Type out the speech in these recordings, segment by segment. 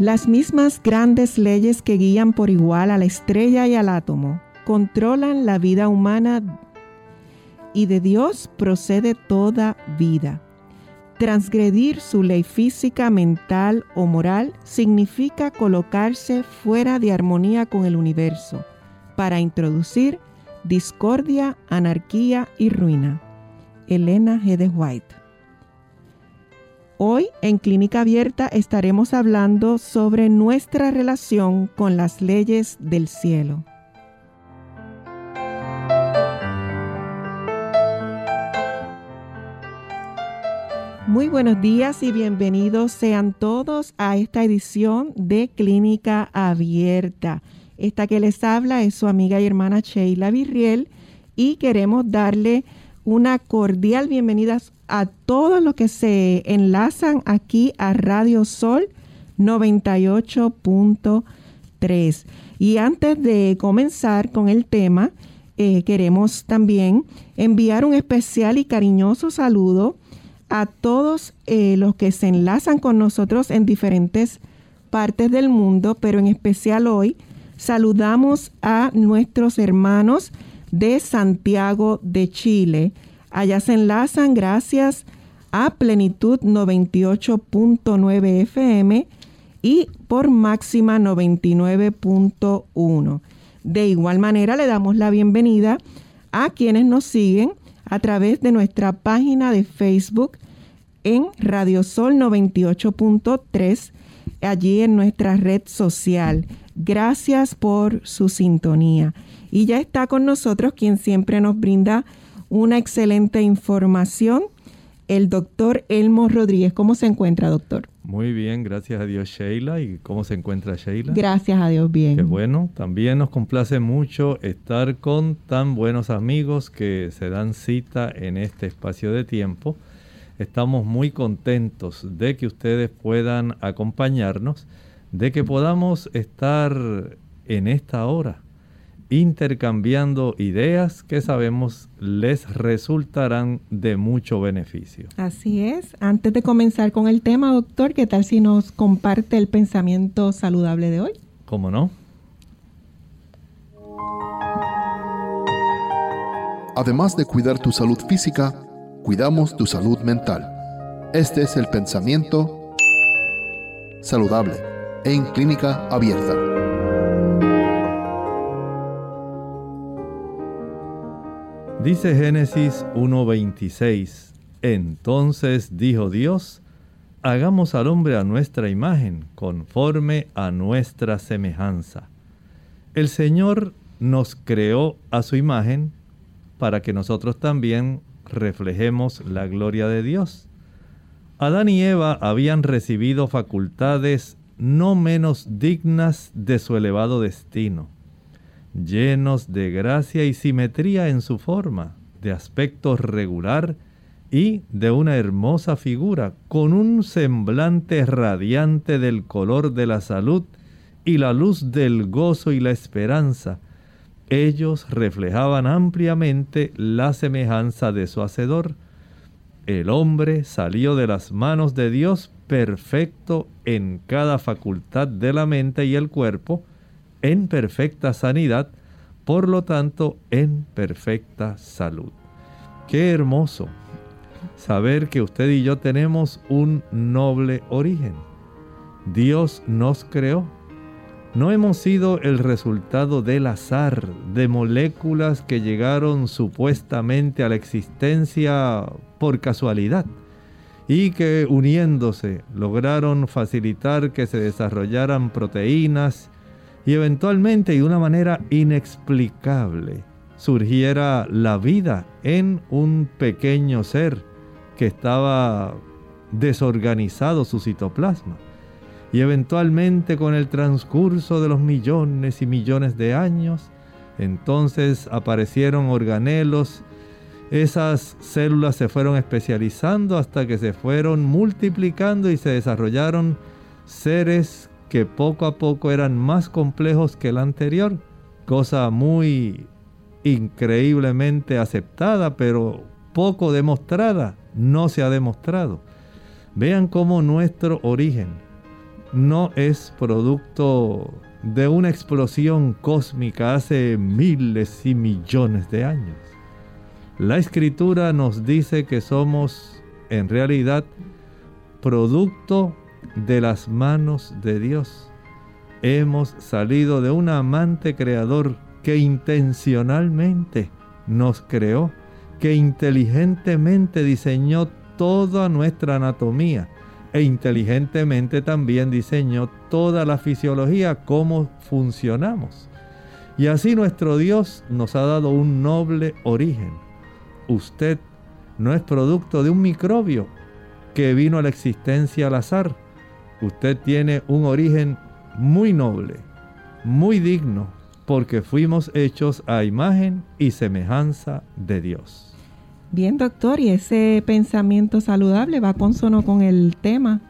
Las mismas grandes leyes que guían por igual a la estrella y al átomo controlan la vida humana y de Dios procede toda vida. Transgredir su ley física, mental o moral significa colocarse fuera de armonía con el universo para introducir discordia, anarquía y ruina. Elena G. White Hoy en Clínica Abierta estaremos hablando sobre nuestra relación con las leyes del cielo. Muy buenos días y bienvenidos sean todos a esta edición de Clínica Abierta. Esta que les habla es su amiga y hermana Sheila Virriel y queremos darle una cordial bienvenida a todos los que se enlazan aquí a Radio Sol 98.3. Y antes de comenzar con el tema, eh, queremos también enviar un especial y cariñoso saludo a todos eh, los que se enlazan con nosotros en diferentes partes del mundo, pero en especial hoy saludamos a nuestros hermanos de Santiago de Chile, Allá se enlazan gracias a Plenitud 98.9 FM y por máxima 99.1. De igual manera le damos la bienvenida a quienes nos siguen a través de nuestra página de Facebook en Radiosol 98.3, allí en nuestra red social. Gracias por su sintonía. Y ya está con nosotros quien siempre nos brinda una excelente información. El doctor Elmo Rodríguez, ¿cómo se encuentra, doctor? Muy bien, gracias a Dios, Sheila. ¿Y cómo se encuentra Sheila? Gracias a Dios, bien. Qué bueno. También nos complace mucho estar con tan buenos amigos que se dan cita en este espacio de tiempo. Estamos muy contentos de que ustedes puedan acompañarnos, de que podamos estar en esta hora intercambiando ideas que sabemos les resultarán de mucho beneficio. Así es. Antes de comenzar con el tema, doctor, ¿qué tal si nos comparte el pensamiento saludable de hoy? ¿Cómo no? Además de cuidar tu salud física, cuidamos tu salud mental. Este es el pensamiento saludable en clínica abierta. Dice Génesis 1.26, entonces dijo Dios, hagamos al hombre a nuestra imagen, conforme a nuestra semejanza. El Señor nos creó a su imagen para que nosotros también reflejemos la gloria de Dios. Adán y Eva habían recibido facultades no menos dignas de su elevado destino llenos de gracia y simetría en su forma, de aspecto regular y de una hermosa figura, con un semblante radiante del color de la salud y la luz del gozo y la esperanza. Ellos reflejaban ampliamente la semejanza de su Hacedor. El hombre salió de las manos de Dios perfecto en cada facultad de la mente y el cuerpo, en perfecta sanidad, por lo tanto en perfecta salud. Qué hermoso saber que usted y yo tenemos un noble origen. Dios nos creó. No hemos sido el resultado del azar, de moléculas que llegaron supuestamente a la existencia por casualidad y que uniéndose lograron facilitar que se desarrollaran proteínas y eventualmente y de una manera inexplicable surgiera la vida en un pequeño ser que estaba desorganizado su citoplasma. Y eventualmente con el transcurso de los millones y millones de años, entonces aparecieron organelos, esas células se fueron especializando hasta que se fueron multiplicando y se desarrollaron seres que poco a poco eran más complejos que el anterior, cosa muy increíblemente aceptada, pero poco demostrada, no se ha demostrado. Vean cómo nuestro origen no es producto de una explosión cósmica hace miles y millones de años. La escritura nos dice que somos en realidad producto de las manos de Dios. Hemos salido de un amante creador que intencionalmente nos creó, que inteligentemente diseñó toda nuestra anatomía e inteligentemente también diseñó toda la fisiología, cómo funcionamos. Y así nuestro Dios nos ha dado un noble origen. Usted no es producto de un microbio que vino a la existencia al azar. Usted tiene un origen muy noble, muy digno, porque fuimos hechos a imagen y semejanza de Dios. Bien, doctor, y ese pensamiento saludable va consono con el tema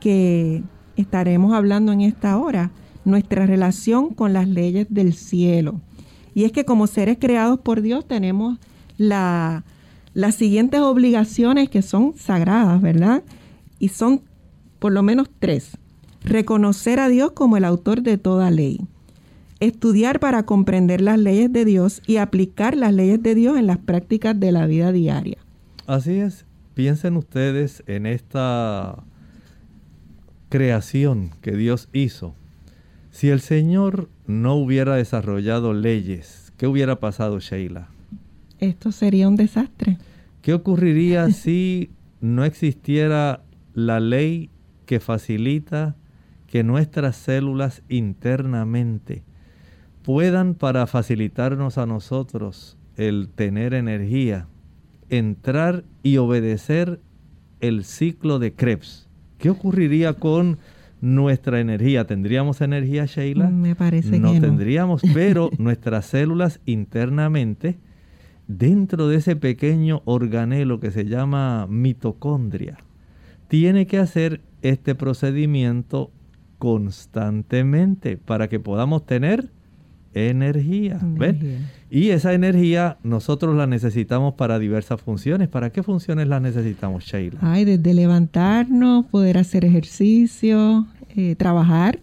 que estaremos hablando en esta hora, nuestra relación con las leyes del cielo. Y es que como seres creados por Dios tenemos las siguientes obligaciones que son sagradas, ¿verdad? Y son por lo menos tres. Reconocer a Dios como el autor de toda ley estudiar para comprender las leyes de Dios y aplicar las leyes de Dios en las prácticas de la vida diaria. Así es. Piensen ustedes en esta creación que Dios hizo. Si el Señor no hubiera desarrollado leyes, ¿qué hubiera pasado, Sheila? Esto sería un desastre. ¿Qué ocurriría si no existiera la ley que facilita que nuestras células internamente puedan para facilitarnos a nosotros el tener energía, entrar y obedecer el ciclo de Krebs. ¿Qué ocurriría con nuestra energía? ¿Tendríamos energía, Sheila? Me parece no que no tendríamos, pero nuestras células internamente, dentro de ese pequeño organelo que se llama mitocondria, tiene que hacer este procedimiento constantemente para que podamos tener energía. Y esa energía nosotros la necesitamos para diversas funciones. ¿Para qué funciones la necesitamos, Sheila? Ay, desde levantarnos, poder hacer ejercicio, eh, trabajar.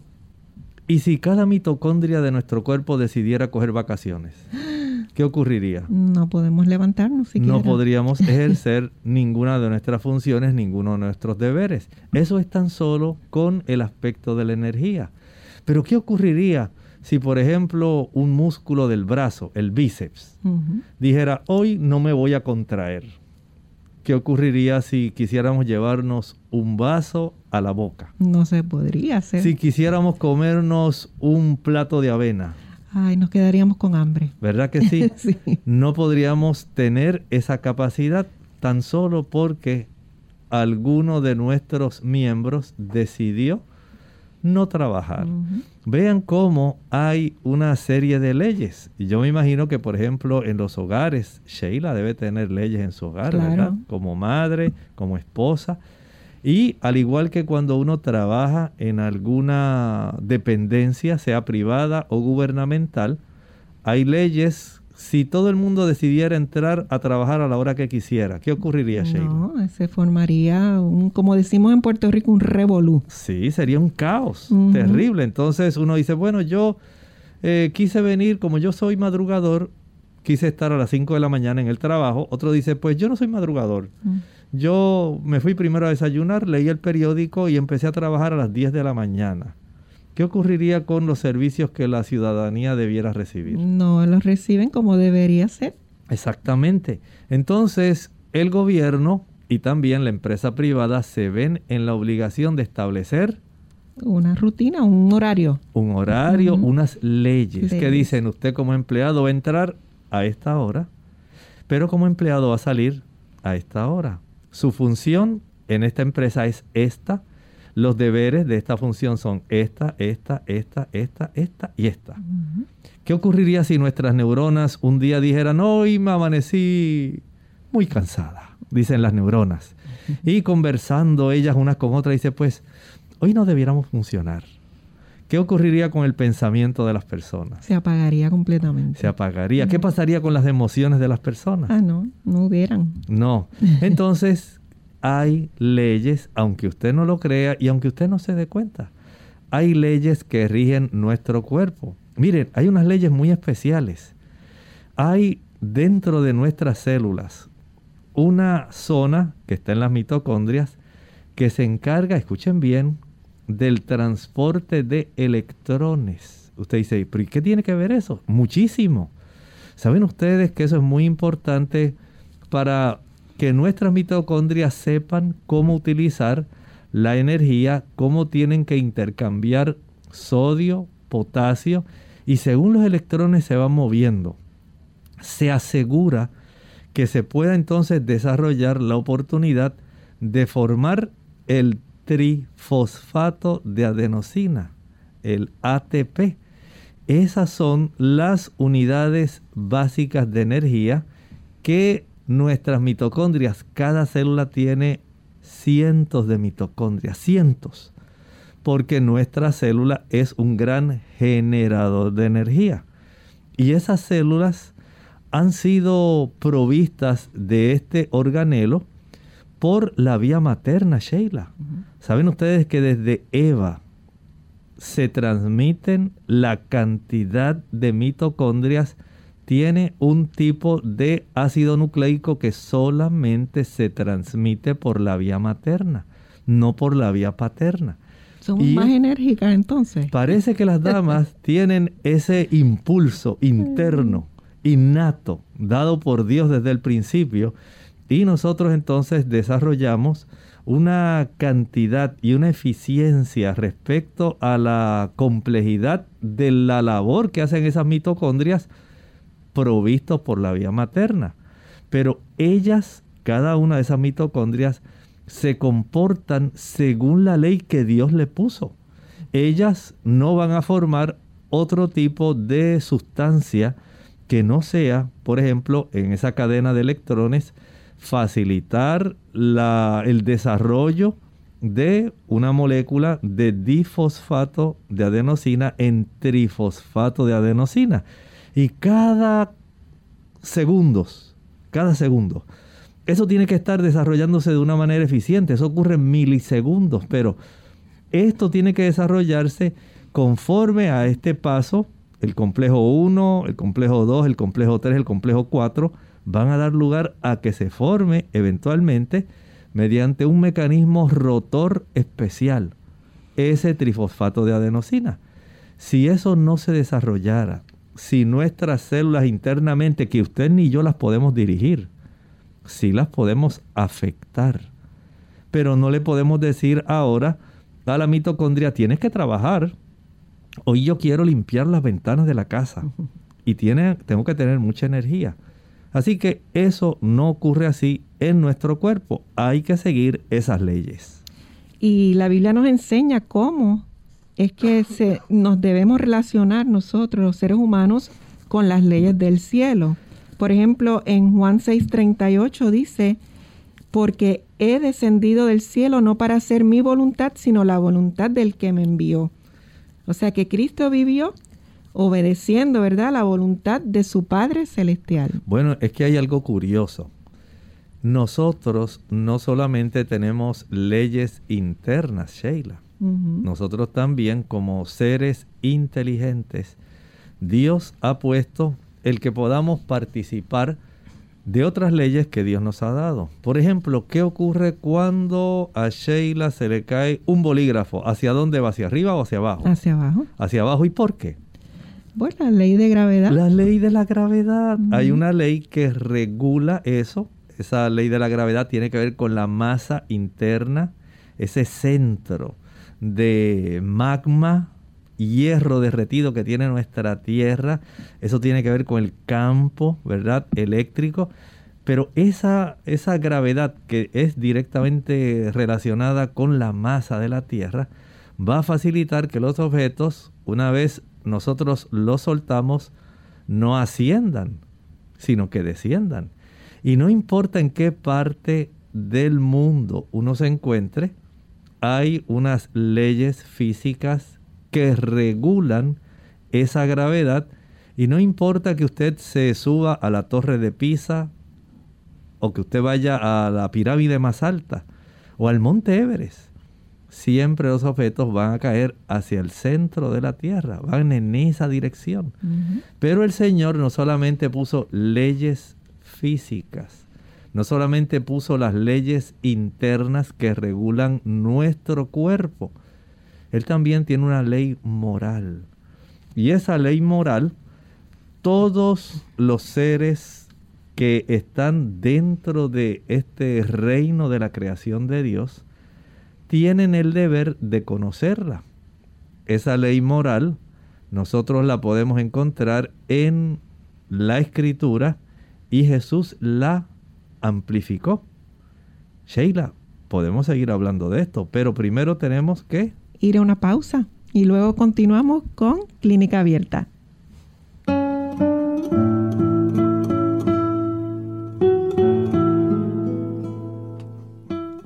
¿Y si cada mitocondria de nuestro cuerpo decidiera coger vacaciones? ¿Qué ocurriría? No podemos levantarnos siquiera. No podríamos ejercer ninguna de nuestras funciones, ninguno de nuestros deberes. Eso es tan solo con el aspecto de la energía. Pero ¿qué ocurriría si por ejemplo un músculo del brazo, el bíceps, dijera, hoy no me voy a contraer, ¿qué ocurriría si quisiéramos llevarnos un vaso a la boca? No se podría hacer. Si quisiéramos comernos un plato de avena. Ay, nos quedaríamos con hambre. ¿Verdad que sí? sí. No podríamos tener esa capacidad tan solo porque alguno de nuestros miembros decidió no trabajar. Vean cómo hay una serie de leyes. Y yo me imagino que, por ejemplo, en los hogares, Sheila debe tener leyes en su hogar, ¿verdad? Como madre, como esposa. Y al igual que cuando uno trabaja en alguna dependencia, sea privada o gubernamental, hay leyes si todo el mundo decidiera entrar a trabajar a la hora que quisiera, ¿qué ocurriría, Sheila? No, se formaría, un, como decimos en Puerto Rico, un revolú. Sí, sería un caos terrible. Entonces uno dice, bueno, yo eh, quise venir, como yo soy madrugador, quise estar a las 5 de la mañana en el trabajo. Otro dice, pues yo no soy madrugador. Yo me fui primero a desayunar, leí el periódico y empecé a trabajar a las 10 de la mañana. ¿Qué ocurriría con los servicios que la ciudadanía debiera recibir? No los reciben como debería ser. Exactamente. Entonces, el gobierno y también la empresa privada se ven en la obligación de establecer una rutina, un horario. Un horario, unas leyes, que dicen usted como empleado va a entrar a esta hora, pero como empleado va a salir a esta hora. Su función en esta empresa es esta. Los deberes de esta función son esta, esta, esta, esta, esta y esta. ¿Qué ocurriría si nuestras neuronas un día dijeran, hoy me amanecí muy cansada? Dicen las neuronas. Y conversando ellas unas con otras, dice, pues, hoy no debiéramos funcionar. ¿Qué ocurriría con el pensamiento de las personas? Se apagaría completamente. Se apagaría. ¿Qué pasaría con las emociones de las personas? Ah, no, no hubieran. No. Entonces, hay leyes, aunque usted no lo crea y aunque usted no se dé cuenta. Hay leyes que rigen nuestro cuerpo. Miren, hay unas leyes muy especiales. Hay dentro de nuestras células una zona que está en las mitocondrias que se encarga, escuchen bien, del transporte de electrones. Usted dice, ¿pero qué tiene que ver eso? Muchísimo. ¿Saben ustedes que eso es muy importante para que nuestras mitocondrias sepan cómo utilizar la energía, cómo tienen que intercambiar sodio, potasio y según los electrones se van moviendo, se asegura que se pueda entonces desarrollar la oportunidad de formar el trifosfato de adenosina, el ATP. Esas son las unidades básicas de energía que nuestras mitocondrias, cada célula tiene cientos de mitocondrias, cientos, porque nuestra célula es un gran generador de energía. Y esas células han sido provistas de este organelo por la vía materna, Sheila. ¿Saben ustedes que desde Eva se transmiten la cantidad de mitocondrias? Tiene un tipo de ácido nucleico que solamente se transmite por la vía materna, no por la vía paterna. Son más enérgicas entonces. Parece que las damas tienen ese impulso interno innato, dado por Dios desde el principio, y nosotros entonces desarrollamos una cantidad y una eficiencia respecto a la complejidad de la labor que hacen esas mitocondrias provistos por la vía materna. Pero ellas, cada una de esas mitocondrias, se comportan según la ley que Dios le puso. Ellas no van a formar otro tipo de sustancia que no sea, por ejemplo, en esa cadena de electrones, facilitar el desarrollo de una molécula de difosfato de adenosina en trifosfato de adenosina. Y cada segundos, cada segundo, eso tiene que estar desarrollándose de una manera eficiente. Eso ocurre en milisegundos, pero esto tiene que desarrollarse conforme a este paso el complejo 1, el complejo 2, el complejo 3, el complejo 4 van a dar lugar a que se forme eventualmente mediante un mecanismo rotor especial ese trifosfato de adenosina. Si eso no se desarrollara, si nuestras células internamente, que usted ni yo las podemos dirigir, si las podemos afectar, pero no le podemos decir ahora a la mitocondria tienes que trabajar, hoy yo quiero limpiar las ventanas de la casa y tiene, tengo que tener mucha energía. Así que eso no ocurre así en nuestro cuerpo. Hay que seguir esas leyes. Y la Biblia nos enseña cómo es que se, nos debemos relacionar nosotros, los seres humanos, con las leyes del cielo. Por ejemplo, en Juan 6:38 dice, porque he descendido del cielo no para hacer mi voluntad, sino la voluntad del que me envió. O sea que Cristo vivió obedeciendo, ¿verdad?, la voluntad de su Padre Celestial. Bueno, es que hay algo curioso. Nosotros no solamente tenemos leyes internas, Sheila. Nosotros también como seres inteligentes, Dios ha puesto el que podamos participar de otras leyes que Dios nos ha dado. Por ejemplo, ¿qué ocurre cuando a Sheila se le cae un bolígrafo? ¿Hacia dónde va? ¿Hacia arriba o hacia abajo? Hacia abajo. ¿Hacia abajo y por qué? Bueno, la ley de gravedad. La ley de la gravedad. Hay una ley que regula eso. Esa ley de la gravedad tiene que ver con la masa interna, ese centro de magma hierro derretido que tiene nuestra tierra. Eso tiene que ver con el campo, ¿verdad? Eléctrico. Pero esa, esa gravedad que es directamente relacionada con la masa de la tierra va a facilitar que los objetos, una vez nosotros los soltamos, no asciendan, sino que desciendan. Y no importa en qué parte del mundo uno se encuentre, hay unas leyes físicas que regulan esa gravedad y no importa que usted se suba a la torre de Pisa o que usted vaya a la pirámide más alta o al monte Everest, siempre los objetos van a caer hacia el centro de la tierra, van en esa dirección. Pero el Señor no solamente puso leyes físicas, no solamente puso las leyes internas que regulan nuestro cuerpo, Él también tiene una ley moral. Y esa ley moral, todos los seres que están dentro de este reino de la creación de Dios, tienen el deber de conocerla. Esa ley moral nosotros la podemos encontrar en la escritura y Jesús la amplificó. Sheila, podemos seguir hablando de esto, pero primero tenemos que ir a una pausa y luego continuamos con Clínica Abierta.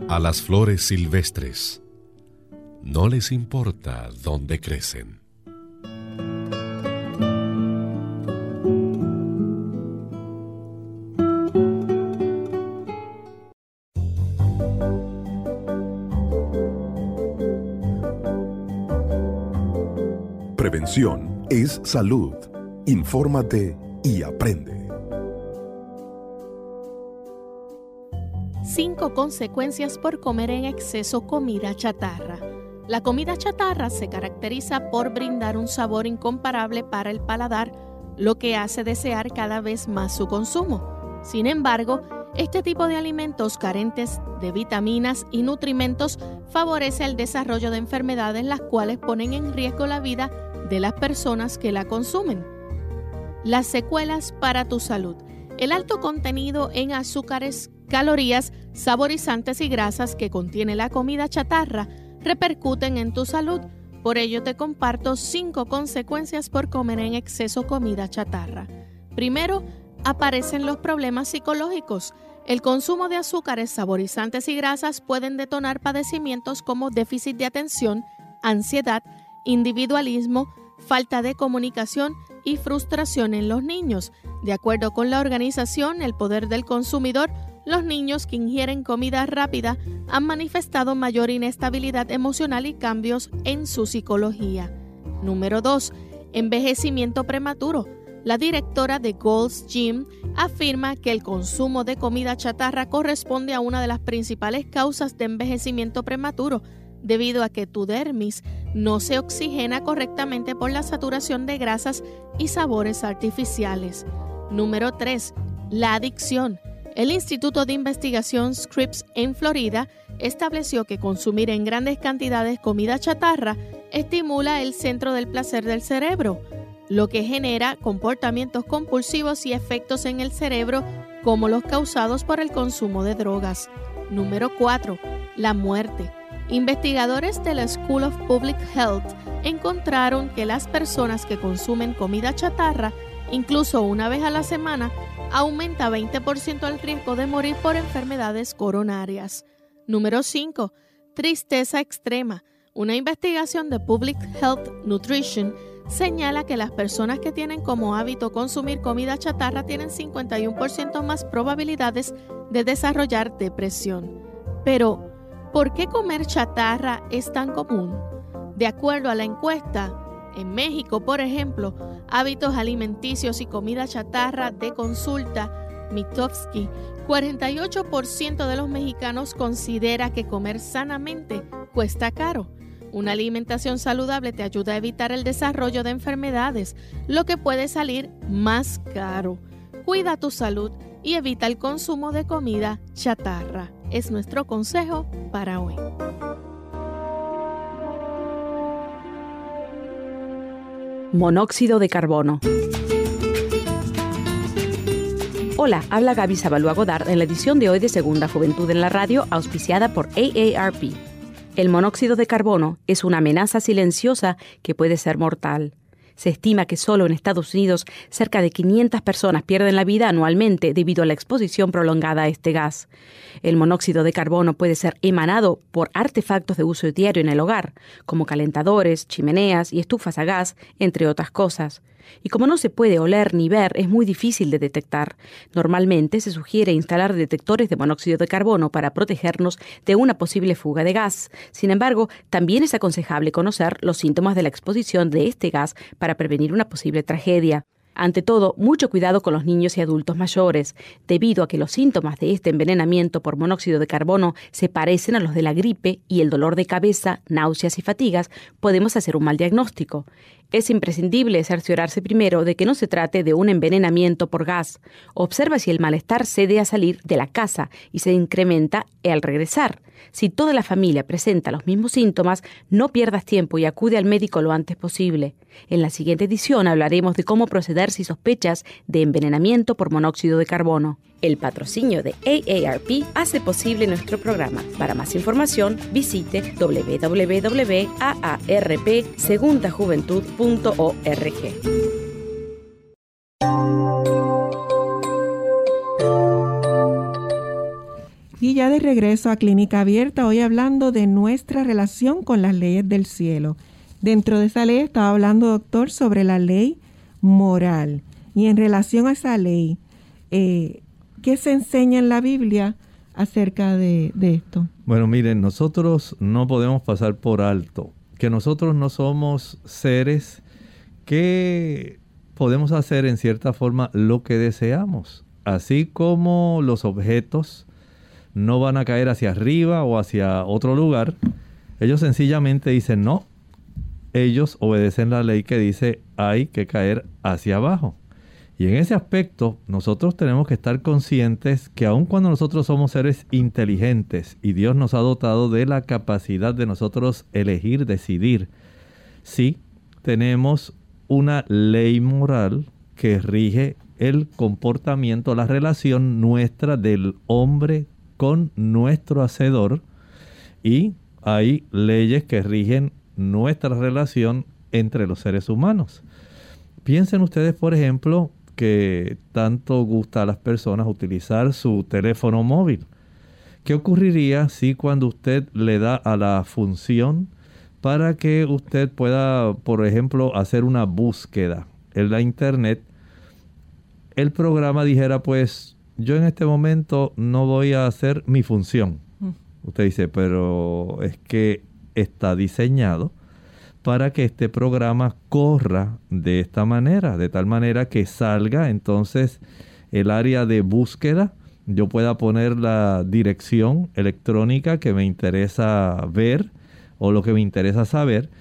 A las flores silvestres no les importa dónde crecen. Es salud. Infórmate y aprende. Cinco consecuencias por comer en exceso comida chatarra. La comida chatarra se caracteriza por brindar un sabor incomparable para el paladar, lo que hace desear cada vez más su consumo. Sin embargo, este tipo de alimentos carentes de vitaminas y nutrimentos favorece el desarrollo de enfermedades las cuales ponen en riesgo la vida de las personas que la consumen. Las secuelas para tu salud. El alto contenido en azúcares, calorías, saborizantes y grasas que contiene la comida chatarra repercuten en tu salud. Por ello te comparto cinco consecuencias por comer en exceso comida chatarra. Primero, aparecen los problemas psicológicos. El consumo de azúcares, saborizantes y grasas pueden detonar padecimientos como déficit de atención, ansiedad, individualismo, falta de comunicación y frustración en los niños. De acuerdo con la organización El Poder del Consumidor, los niños que ingieren comida rápida han manifestado mayor inestabilidad emocional y cambios en su psicología. Número 2. Envejecimiento prematuro. La directora de Gold's Gym afirma que el consumo de comida chatarra corresponde a una de las principales causas de envejecimiento prematuro, debido a que tu dermis no se oxigena correctamente por la saturación de grasas y sabores artificiales. Número 3. La adicción. El Instituto de Investigación Scripps en Florida estableció que consumir en grandes cantidades comida chatarra estimula el centro del placer del cerebro, lo que genera comportamientos compulsivos y efectos en el cerebro como los causados por el consumo de drogas. Número 4. La muerte. Investigadores de la School of Public Health encontraron que las personas que consumen comida chatarra, incluso una vez a la semana, aumenta 20% el riesgo de morir por enfermedades coronarias. Número 5. Tristeza extrema. Una investigación de Public Health Nutrition señala que las personas que tienen como hábito consumir comida chatarra tienen 51% más probabilidades de desarrollar depresión. Pero, ¿Por qué comer chatarra es tan común? De acuerdo a la encuesta, en México, por ejemplo, hábitos alimenticios y comida chatarra de consulta, Mitofsky, 48% de los mexicanos considera que comer sanamente cuesta caro. Una alimentación saludable te ayuda a evitar el desarrollo de enfermedades, lo que puede salir más caro. Cuida tu salud y evita el consumo de comida chatarra es nuestro consejo para hoy. Monóxido de carbono. Hola, habla Gaby Zabalúa Godard en la edición de hoy de Segunda Juventud en la Radio, auspiciada por AARP. El monóxido de carbono es una amenaza silenciosa que puede ser mortal. Se estima que solo en Estados Unidos cerca de 500 personas pierden la vida anualmente debido a la exposición prolongada a este gas. El monóxido de carbono puede ser emanado por artefactos de uso diario en el hogar, como calentadores, chimeneas y estufas a gas, entre otras cosas. Y como no se puede oler ni ver, es muy difícil de detectar. Normalmente se sugiere instalar detectores de monóxido de carbono para protegernos de una posible fuga de gas. Sin embargo, también es aconsejable conocer los síntomas de la exposición de este gas para prevenir una posible tragedia. Ante todo, mucho cuidado con los niños y adultos mayores, debido a que los síntomas de este envenenamiento por monóxido de carbono se parecen a los de la gripe y el dolor de cabeza, náuseas y fatigas, podemos hacer un mal diagnóstico. Es imprescindible cerciorarse primero de que no se trate de un envenenamiento por gas. Observa si el malestar cede a salir de la casa y se incrementa al regresar. Si toda la familia presenta los mismos síntomas, no pierdas tiempo y acude al médico lo antes posible. En la siguiente edición hablaremos de cómo proceder si sospechas de envenenamiento por monóxido de carbono. El patrocinio de AARP hace posible nuestro programa. Para más información, visite www.aarpsegundajuventud.org. Y ya de regreso a Clínica Abierta, hoy hablando de nuestra relación con las leyes del cielo. Dentro de esa ley estaba hablando, doctor, sobre la ley moral. Y en relación a esa ley, eh, ¿qué se enseña en la Biblia acerca de, de esto? Bueno, miren, nosotros no podemos pasar por alto que nosotros no somos seres que podemos hacer en cierta forma lo que deseamos. Así como los objetos no van a caer hacia arriba o hacia otro lugar, ellos sencillamente dicen no. Ellos obedecen la ley que dice hay que caer hacia abajo. Y en ese aspecto nosotros tenemos que estar conscientes que aun cuando nosotros somos seres inteligentes y Dios nos ha dotado de la capacidad de nosotros elegir, decidir, sí tenemos una ley moral que rige el comportamiento, la relación nuestra del hombre con nuestro hacedor y hay leyes que rigen nuestra relación entre los seres humanos. Piensen ustedes, por ejemplo, que tanto gusta a las personas utilizar su teléfono móvil. ¿Qué ocurriría si cuando usted le da a la función para que usted pueda, por ejemplo, hacer una búsqueda en la internet, el programa dijera pues yo en este momento no voy a hacer mi función. Mm. Usted dice, pero es que está diseñado para que este programa corra de esta manera, de tal manera que salga entonces el área de búsqueda, yo pueda poner la dirección electrónica que me interesa ver o lo que me interesa saber.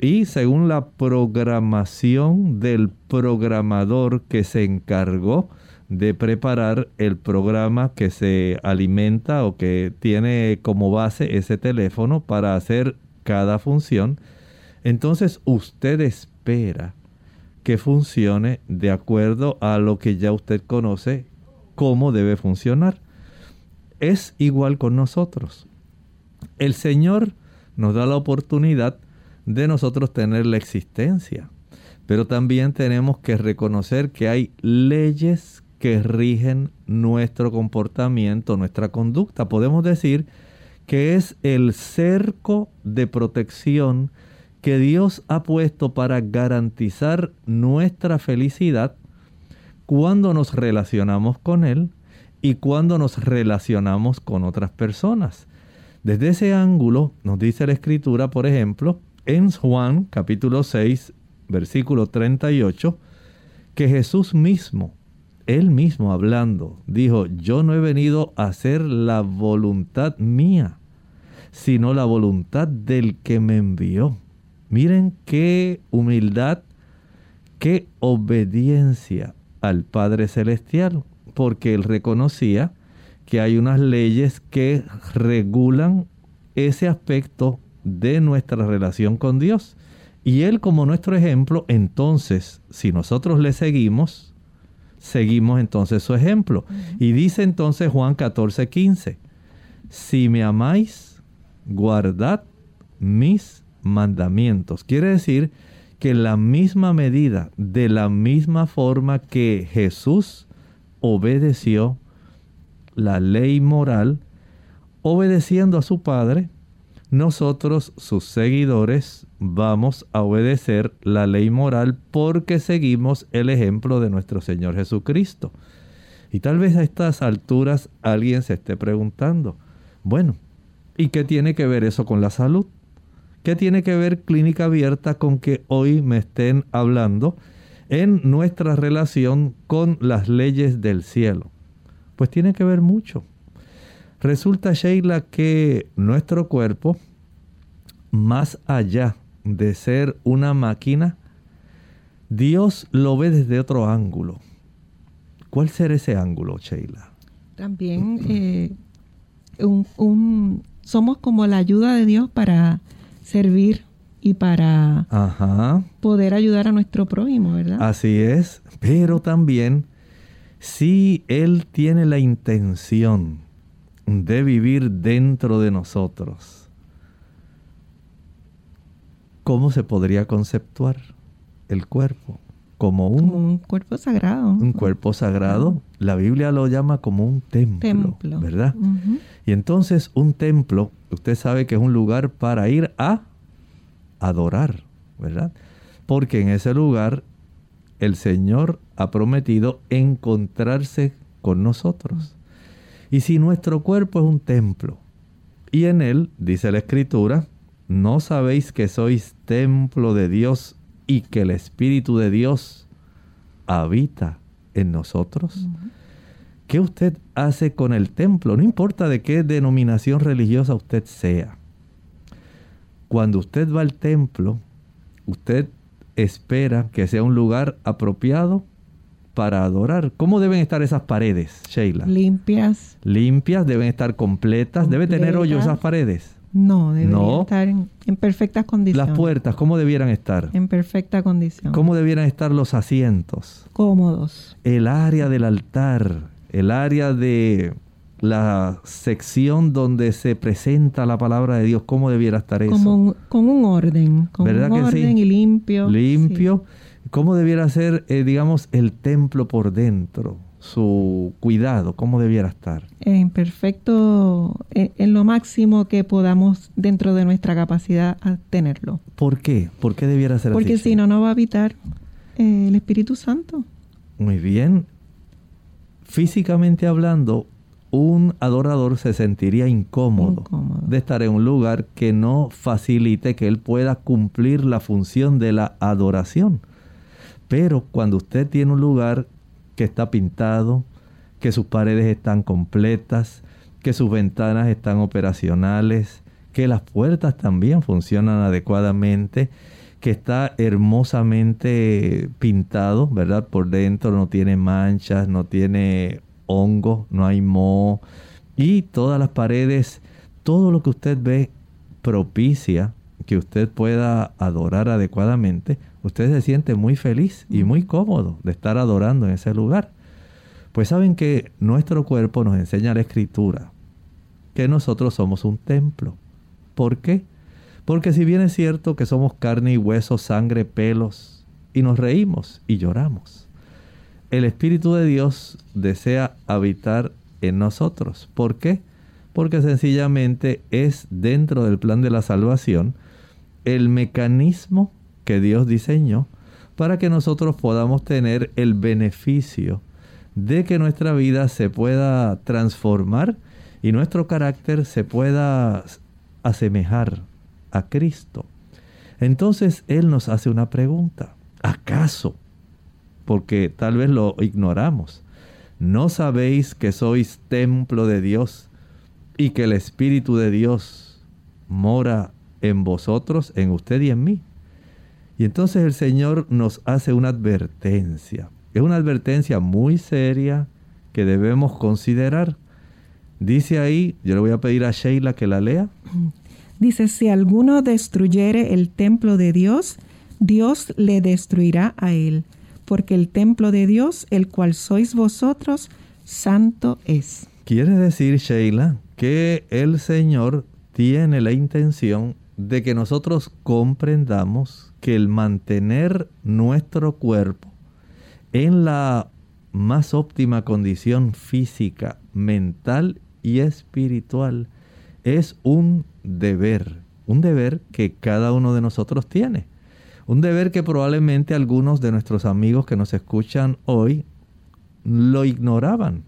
Y según la programación del programador que se encargó de preparar el programa que se alimenta o que tiene como base ese teléfono para hacer cada función, entonces usted espera que funcione de acuerdo a lo que ya usted conoce cómo debe funcionar. Es igual con nosotros. El Señor nos da la oportunidad de nosotros tener la existencia, pero también tenemos que reconocer que hay leyes que rigen nuestro comportamiento, nuestra conducta. Podemos decir que es el cerco de protección que Dios ha puesto para garantizar nuestra felicidad cuando nos relacionamos con Él y cuando nos relacionamos con otras personas. Desde ese ángulo nos dice la escritura, por ejemplo, en Juan capítulo 6, versículo 38, que Jesús mismo, Él mismo hablando, dijo, yo no he venido a hacer la voluntad mía, sino la voluntad del que me envió. Miren qué humildad, qué obediencia al Padre Celestial, porque él reconocía que hay unas leyes que regulan ese aspecto de nuestra relación con Dios. Y Él como nuestro ejemplo, entonces, si nosotros le seguimos, seguimos entonces su ejemplo. Y dice entonces Juan 14, 15, si me amáis, guardad mis mandamientos. Quiere decir que la misma medida, de la misma forma que Jesús obedeció la ley moral, obedeciendo a su Padre, nosotros, sus seguidores, vamos a obedecer la ley moral porque seguimos el ejemplo de nuestro Señor Jesucristo. Y tal vez a estas alturas alguien se esté preguntando, bueno, ¿y qué tiene que ver eso con la salud? ¿Qué tiene que ver clínica abierta con que hoy me estén hablando en nuestra relación con las leyes del cielo? Pues tiene que ver mucho. Resulta, Sheila, que nuestro cuerpo, más allá de ser una máquina, Dios lo ve desde otro ángulo. ¿Cuál será ese ángulo, Sheila? También eh, somos como la ayuda de Dios para servir y para poder ayudar a nuestro prójimo, ¿verdad? Así es, pero también si Él tiene la intención de vivir dentro de nosotros, ¿cómo se podría conceptuar el cuerpo? Como un, cuerpo sagrado. Un cuerpo sagrado. La Biblia lo llama como un templo, ¿verdad? Y entonces un templo, usted sabe que es un lugar para ir a adorar, ¿verdad? Porque en ese lugar el Señor ha prometido encontrarse con nosotros. Y si nuestro cuerpo es un templo, y en él, dice la Escritura, ¿no sabéis que sois templo de Dios y que el Espíritu de Dios habita en nosotros? ¿Qué usted hace con el templo? No importa de qué denominación religiosa usted sea. Cuando usted va al templo, usted espera que sea un lugar apropiado para adorar. ¿Cómo deben estar esas paredes, Sheila? Limpias. Limpias, deben estar completas. ¿Debe tener hoyos esas paredes? No, deberían estar en, perfectas condiciones. Las puertas, ¿cómo debieran estar? En perfecta condición. ¿Cómo debieran estar los asientos? Cómodos. El área del altar, el área de la sección donde se presenta la palabra de Dios, ¿cómo debiera estar eso? con un orden, con un orden y limpio. Limpio. ¿Cómo debiera ser, eh, digamos, el templo por dentro? Su cuidado, ¿cómo debiera estar? En perfecto, en, lo máximo que podamos dentro de nuestra capacidad tenerlo. ¿Por qué? ¿Por qué debiera ser Porque así? Porque si no, no va a habitar eh, el Espíritu Santo. Muy bien. Físicamente hablando, un adorador se sentiría incómodo, de estar en un lugar que no facilite que él pueda cumplir la función de la adoración. Pero cuando usted tiene un lugar que está pintado, que sus paredes están completas, que sus ventanas están operacionales, que las puertas también funcionan adecuadamente, que está hermosamente pintado, ¿verdad? Por dentro no tiene manchas, no tiene hongo, no hay moho y todas las paredes, todo lo que usted ve propicia que usted pueda adorar adecuadamente, usted se siente muy feliz y muy cómodo de estar adorando en ese lugar. Pues saben que nuestro cuerpo nos enseña la escritura que nosotros somos un templo. ¿Por qué? Porque si bien es cierto que somos carne y hueso, sangre, pelos, y nos reímos y lloramos, el Espíritu de Dios desea habitar en nosotros. ¿Por qué? Porque sencillamente es dentro del plan de la salvación el mecanismo que Dios diseñó para que nosotros podamos tener el beneficio de que nuestra vida se pueda transformar y nuestro carácter se pueda asemejar a Cristo. Entonces Él nos hace una pregunta. ¿Acaso porque tal vez lo ignoramos. ¿No sabéis que sois templo de Dios y que el Espíritu de Dios mora en vosotros, en usted y en mí? Y entonces el Señor nos hace una advertencia. Es una advertencia muy seria que debemos considerar. Dice ahí, yo le voy a pedir a Sheila que la lea. Dice, si alguno destruyere el templo de Dios, Dios le destruirá a él, porque el templo de Dios, el cual sois vosotros, santo es. Quiere decir, Sheila, que el Señor tiene la intención de que nosotros comprendamos que el mantener nuestro cuerpo en la más óptima condición física, mental y espiritual es un deber, un deber que cada uno de nosotros tiene. Un deber que probablemente algunos de nuestros amigos que nos escuchan hoy lo ignoraban.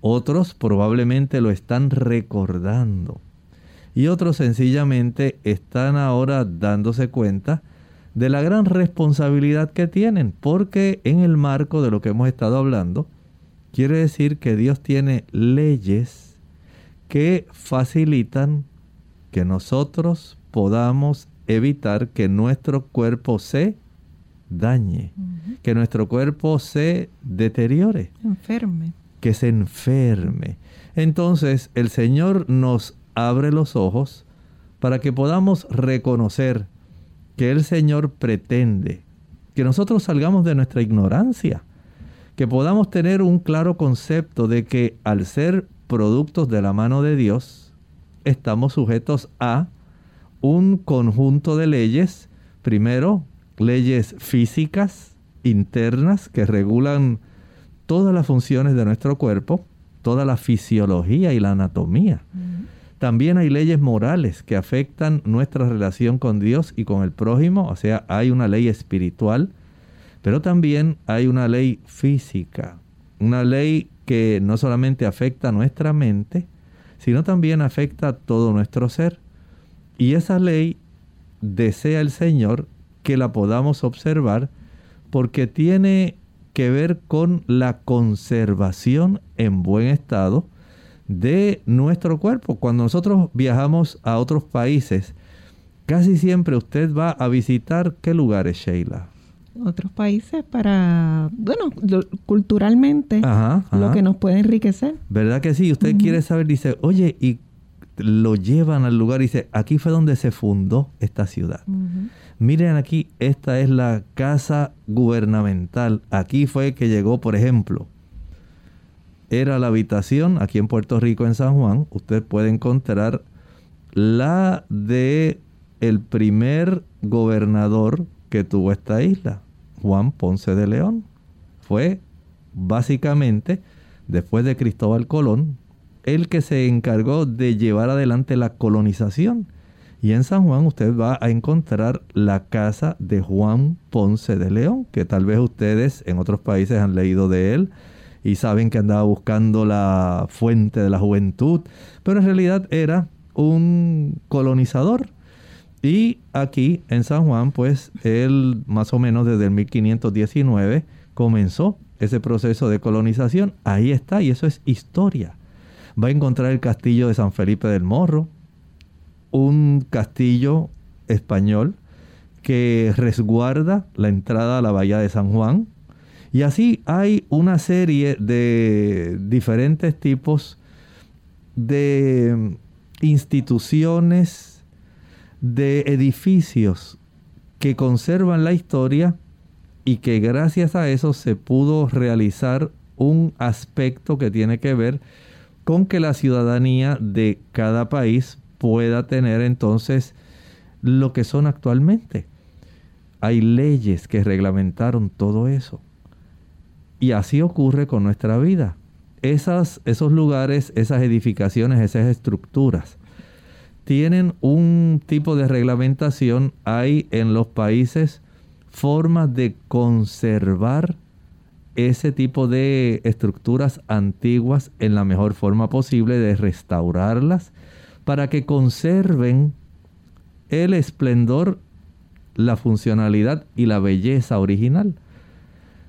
Otros probablemente lo están recordando. Y otros sencillamente están ahora dándose cuenta de la gran responsabilidad que tienen, porque en el marco de lo que hemos estado hablando, quiere decir que Dios tiene leyes que facilitan que nosotros podamos evitar que nuestro cuerpo se dañe, que nuestro cuerpo se deteriore, enferme, que se enferme. Entonces el Señor nos abre los ojos para que podamos reconocer que el Señor pretende que nosotros salgamos de nuestra ignorancia, que podamos tener un claro concepto de que al ser productos de la mano de Dios, estamos sujetos a un conjunto de leyes, primero, leyes físicas, internas, que regulan todas las funciones de nuestro cuerpo, toda la fisiología y la anatomía. También hay leyes morales que afectan nuestra relación con Dios y con el prójimo, o sea, hay una ley espiritual, pero también hay una ley física, una ley que no solamente afecta nuestra mente, sino también afecta todo nuestro ser. Y esa ley desea el Señor que la podamos observar porque tiene que ver con la conservación en buen estado de nuestro cuerpo. Cuando nosotros viajamos a otros países, casi siempre usted va a visitar qué lugares, Sheila. Otros países para, bueno, culturalmente, lo que nos puede enriquecer. ¿Verdad que sí? Usted quiere saber, dice, oye, y lo llevan al lugar y dice, aquí fue donde se fundó esta ciudad. Miren aquí, esta es la casa gubernamental. Aquí fue que llegó, por ejemplo, era la habitación aquí en Puerto Rico, en San Juan. Usted puede encontrar la de el primer gobernador que tuvo esta isla, Juan Ponce de León. Fue básicamente, después de Cristóbal Colón, el que se encargó de llevar adelante la colonización. Y en San Juan usted va a encontrar la casa de Juan Ponce de León, que tal vez ustedes en otros países han leído de él y saben que andaba buscando la fuente de la juventud, pero en realidad era un colonizador. Y aquí en San Juan, pues él más o menos desde el 1519 comenzó ese proceso de colonización. Ahí está, y eso es historia. Va a encontrar el castillo de San Felipe del Morro, un castillo español que resguarda la entrada a la bahía de San Juan, y así hay una serie de diferentes tipos de instituciones, de edificios que conservan la historia y que gracias a eso se pudo realizar un aspecto que tiene que ver con que la ciudadanía de cada país pueda tener entonces lo que son actualmente. Hay leyes que reglamentaron todo eso. Y así ocurre con nuestra vida. Esas, esos lugares, esas edificaciones, esas estructuras, tienen un tipo de reglamentación. Hay en los países formas de conservar ese tipo de estructuras antiguas en la mejor forma posible, de restaurarlas, para que conserven el esplendor, la funcionalidad y la belleza original.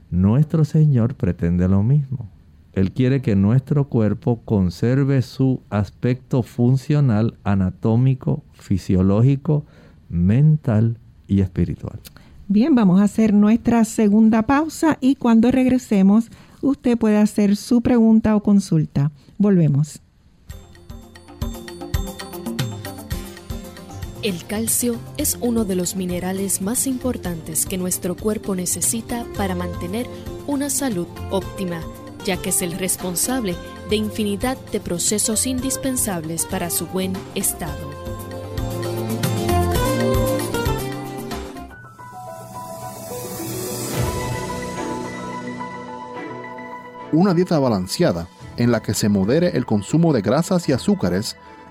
Nuestro Señor pretende lo mismo. Él quiere que nuestro cuerpo conserve su aspecto funcional, anatómico, fisiológico, mental y espiritual. Bien, vamos a hacer nuestra segunda pausa y cuando regresemos usted puede hacer su pregunta o consulta. Volvemos. El calcio es uno de los minerales más importantes que nuestro cuerpo necesita para mantener una salud óptima, ya que es el responsable de infinidad de procesos indispensables para su buen estado. Una dieta balanceada en la que se modere el consumo de grasas y azúcares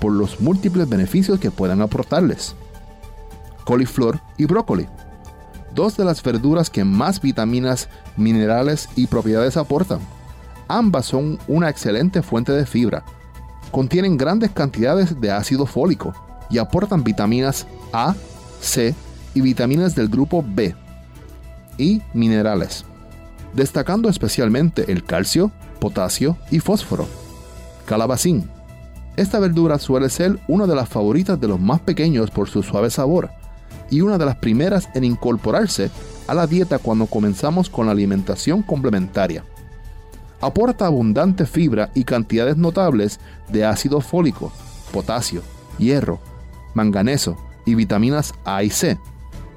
por los múltiples beneficios que puedan aportarles. Coliflor y brócoli. Dos de las verduras que más vitaminas, minerales y propiedades aportan. Ambas son una excelente fuente de fibra. Contienen grandes cantidades de ácido fólico y aportan vitaminas A, C y vitaminas del grupo B y minerales, destacando especialmente el calcio, potasio y fósforo. Calabacín esta verdura suele ser una de las favoritas de los más pequeños por su suave sabor y una de las primeras en incorporarse a la dieta cuando comenzamos con la alimentación complementaria. Aporta abundante fibra y cantidades notables de ácido fólico, potasio, hierro, manganeso y vitaminas A y C.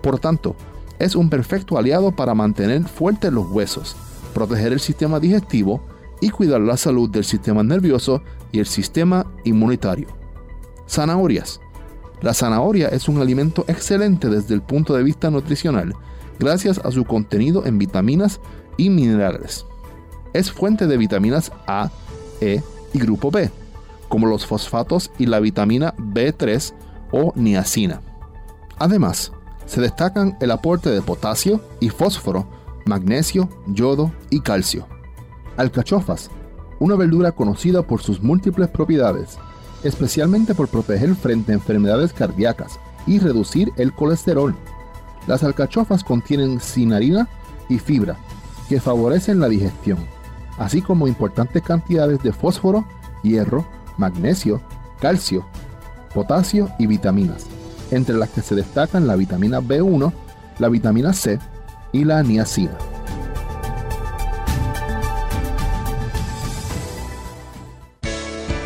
Por tanto, es un perfecto aliado para mantener fuertes los huesos, proteger el sistema digestivo y cuidar la salud del sistema nervioso y el sistema inmunitario. Zanahorias. La zanahoria es un alimento excelente desde el punto de vista nutricional, gracias a su contenido en vitaminas y minerales. Es fuente de vitaminas A, E y grupo B, como los fosfatos y la vitamina B3 o niacina. Además, se destacan el aporte de potasio y fósforo, magnesio, yodo y calcio. Alcachofas una verdura conocida por sus múltiples propiedades, especialmente por proteger frente a enfermedades cardíacas y reducir el colesterol. Las alcachofas contienen cinarina y fibra, que favorecen la digestión, así como importantes cantidades de fósforo, hierro, magnesio, calcio, potasio y vitaminas, entre las que se destacan la vitamina B1, la vitamina C y la niacina.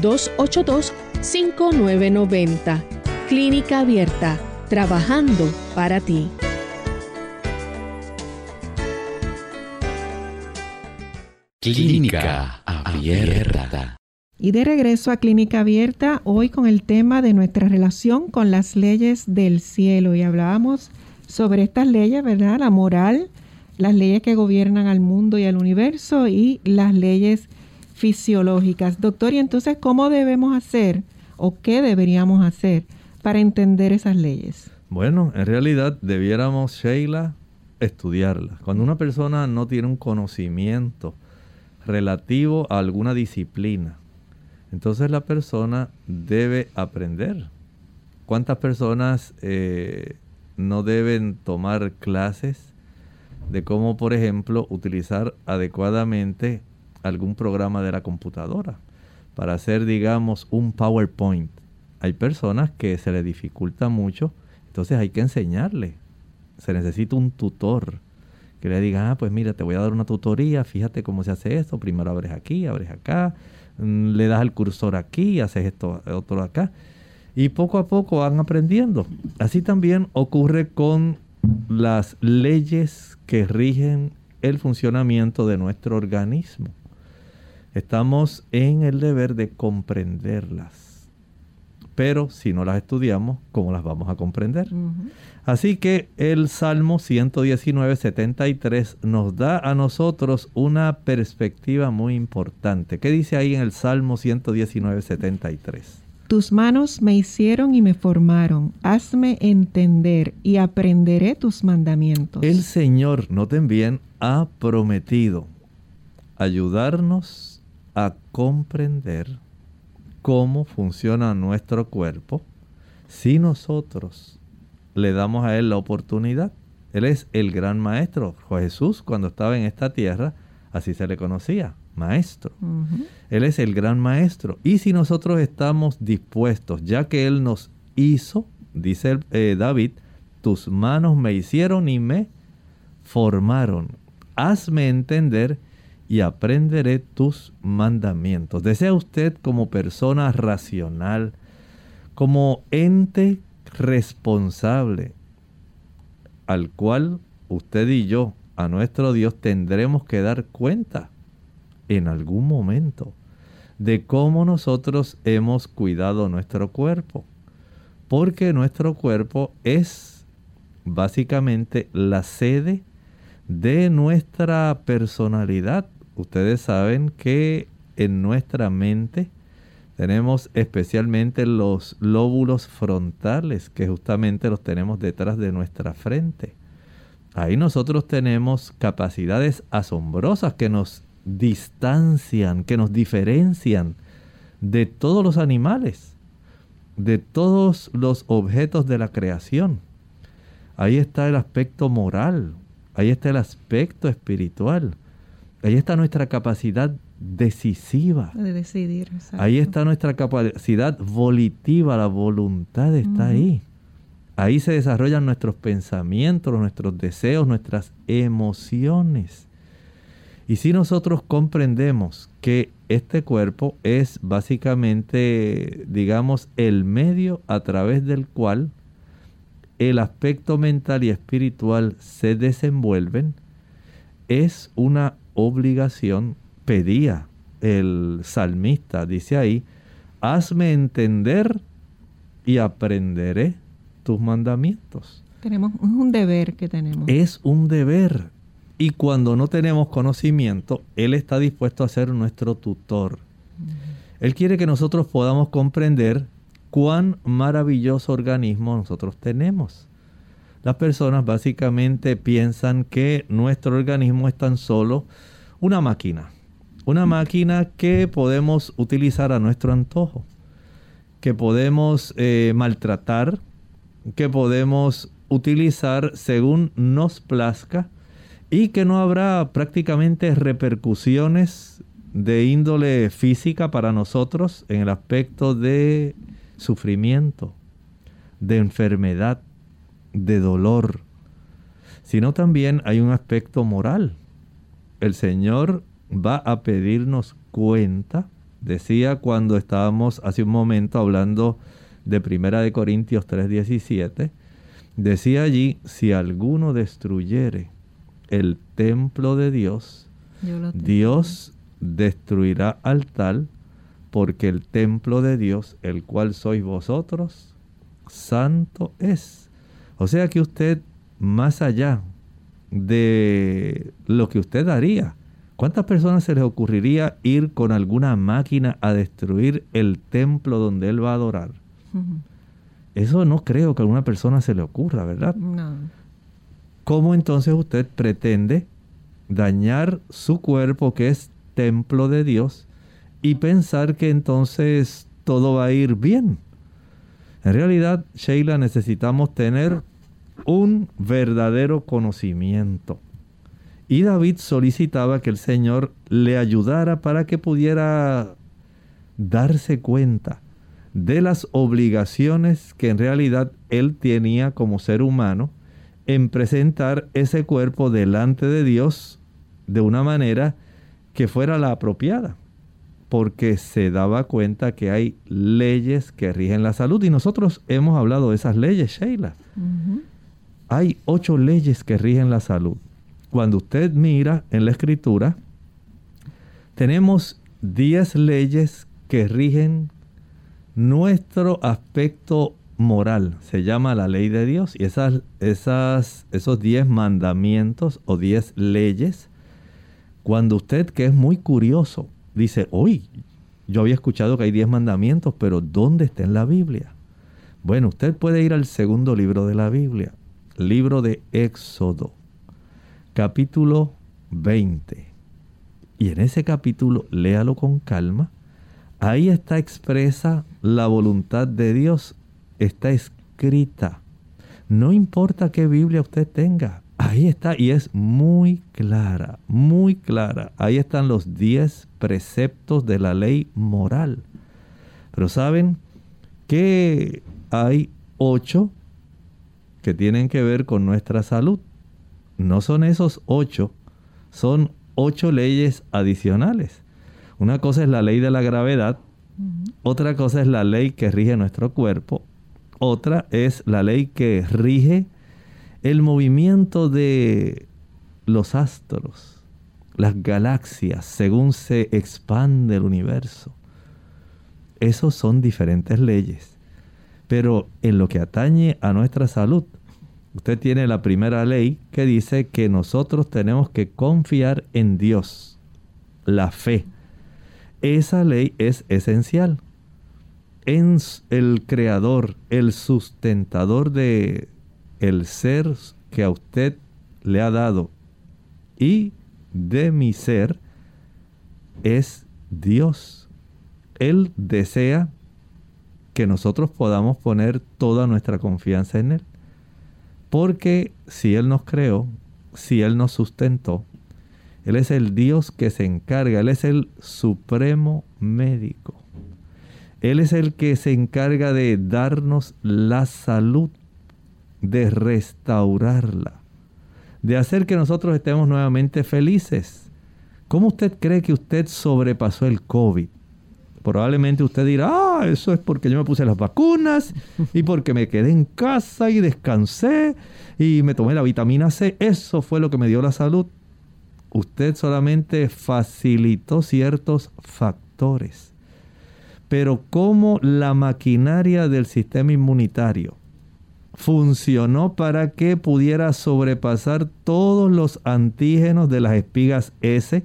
282-5990. Clínica Abierta, trabajando para ti. Clínica Abierta. Y de regreso a Clínica Abierta, hoy con el tema de nuestra relación con las leyes del cielo. Y hablábamos sobre estas leyes, ¿verdad? La moral, las leyes que gobiernan al mundo y al universo y las leyes fisiológicas. Doctor, y entonces, ¿cómo debemos hacer o qué deberíamos hacer para entender esas leyes? Bueno, en realidad debiéramos, Sheila, estudiarlas. Cuando una persona no tiene un conocimiento relativo a alguna disciplina, entonces la persona debe aprender. ¿Cuántas personas eh, no deben tomar clases de cómo, por ejemplo, utilizar adecuadamente algún programa de la computadora para hacer, digamos, un PowerPoint. Hay personas que se les dificulta mucho, entonces hay que enseñarle. Se necesita un tutor que le diga, ah, pues mira, te voy a dar una tutoría, fíjate cómo se hace esto, primero abres aquí, abres acá, mm, le das el cursor aquí, haces esto, otro acá. Y poco a poco van aprendiendo. Así también ocurre con las leyes que rigen el funcionamiento de nuestro organismo. Estamos en el deber de comprenderlas. pero si no las estudiamos, ¿cómo las vamos a comprender? Así que el Salmo 119, 73 nos da a nosotros una perspectiva muy importante. ¿Qué dice ahí en el Salmo 119, 73? Tus manos me hicieron y me formaron. Hazme entender y aprenderé tus mandamientos. El Señor, noten bien, ha prometido ayudarnos a comprender cómo funciona nuestro cuerpo si nosotros le damos a Él la oportunidad. Él es el gran maestro. Jesús cuando estaba en esta tierra, así se le conocía, maestro. Él es el gran maestro. Y si nosotros estamos dispuestos, ya que Él nos hizo, dice eh, David, tus manos me hicieron y me formaron. Hazme entender y aprenderé tus mandamientos. ¿Desea usted como persona racional, como ente responsable al cual usted y yo, a nuestro Dios, tendremos que dar cuenta en algún momento de cómo nosotros hemos cuidado nuestro cuerpo. Porque nuestro cuerpo es básicamente la sede de nuestra personalidad. Ustedes saben que en nuestra mente tenemos especialmente los lóbulos frontales, que justamente los tenemos detrás de nuestra frente. Ahí nosotros tenemos capacidades asombrosas que nos distancian, que nos diferencian de todos los animales, de todos los objetos de la creación. Ahí está el aspecto moral, ahí está el aspecto espiritual, ahí está nuestra capacidad decisiva. De decidir. Ahí está nuestra capacidad volitiva, la voluntad está ahí. Ahí se desarrollan nuestros pensamientos, nuestros deseos, nuestras emociones. Y si nosotros comprendemos que este cuerpo es básicamente, digamos, el medio a través del cual el aspecto mental y espiritual se desenvuelven, es una obligación pedía el salmista, dice ahí, hazme entender y aprenderé tus mandamientos. Tenemos un deber que tenemos. Es un deber. Y cuando no tenemos conocimiento, Él está dispuesto a ser nuestro tutor. Él quiere que nosotros podamos comprender cuán maravilloso organismo nosotros tenemos. Las personas básicamente piensan que nuestro organismo es tan solo una máquina, una máquina que podemos utilizar a nuestro antojo, que podemos eh, maltratar, que podemos utilizar según nos plazca y que no habrá prácticamente repercusiones de índole física para nosotros en el aspecto de sufrimiento, de enfermedad, de dolor, sino también hay un aspecto moral. El Señor va a pedirnos cuenta. Decía cuando estábamos hace un momento hablando de Primera de Corintios 3:17, decía allí, si alguno destruyere el templo de Dios, Dios destruirá al tal, porque el templo de Dios, el cual sois vosotros, santo es. O sea que usted, más allá de lo que usted haría, ¿Cuántas personas se les ocurriría ir con alguna máquina a destruir el templo donde él va a adorar? Eso no creo que a alguna persona se le ocurra, ¿verdad? No. ¿Cómo entonces usted pretende dañar su cuerpo que es templo de Dios y pensar que entonces todo va a ir bien? En realidad, Sheila, necesitamos tener un verdadero conocimiento. Y David solicitaba que el Señor le ayudara para que pudiera darse cuenta de las obligaciones que en realidad él tenía como ser humano en presentar ese cuerpo delante de Dios de una manera que fuera la apropiada, porque se daba cuenta que hay leyes que rigen la salud. Y nosotros hemos hablado de esas leyes, Sheila. Hay ocho leyes que rigen la salud. Cuando usted mira en la escritura, tenemos 10 leyes que rigen nuestro aspecto moral. Se llama la ley de Dios y esas, esas, esos diez mandamientos o diez leyes, cuando usted que es muy curioso dice, hoy yo había escuchado que hay diez mandamientos, pero ¿dónde está en la Biblia? Bueno, usted puede ir al segundo libro de la Biblia, libro de Éxodo, capítulo 20. Y en ese capítulo, léalo con calma, ahí está expresa la voluntad de Dios, está escrita. No importa qué Biblia usted tenga, ahí está y es muy clara, muy clara. Ahí están los diez preceptos de la ley moral. Pero saben que hay ocho que tienen que ver con nuestra salud. No son esos ocho, son ocho leyes adicionales. Una cosa es la ley de la gravedad, otra cosa es la ley que rige nuestro cuerpo, otra es la ley que rige el movimiento de los astros, las galaxias, según se expande el universo. Esos son diferentes leyes. Pero en lo que atañe a nuestra salud, usted tiene la primera ley que dice que nosotros tenemos que confiar en Dios, la fe. Esa ley es esencial. En el creador, el sustentador de el ser que a usted le ha dado y de mi ser es Dios. Él desea que nosotros podamos poner toda nuestra confianza en Él. Porque si Él nos creó, si Él nos sustentó, Él es el Dios que se encarga, Él es el supremo médico. Él es el que se encarga de darnos la salud, de restaurarla, de hacer que nosotros estemos nuevamente felices. ¿Cómo usted cree que usted sobrepasó el COVID? Probablemente usted dirá, ah, eso es porque yo me puse las vacunas y porque me quedé en casa y descansé y me tomé la vitamina C. Eso fue lo que me dio la salud. Usted solamente facilitó ciertos factores. Pero cómo la maquinaria del sistema inmunitario funcionó para que pudiera sobrepasar todos los antígenos de las espigas S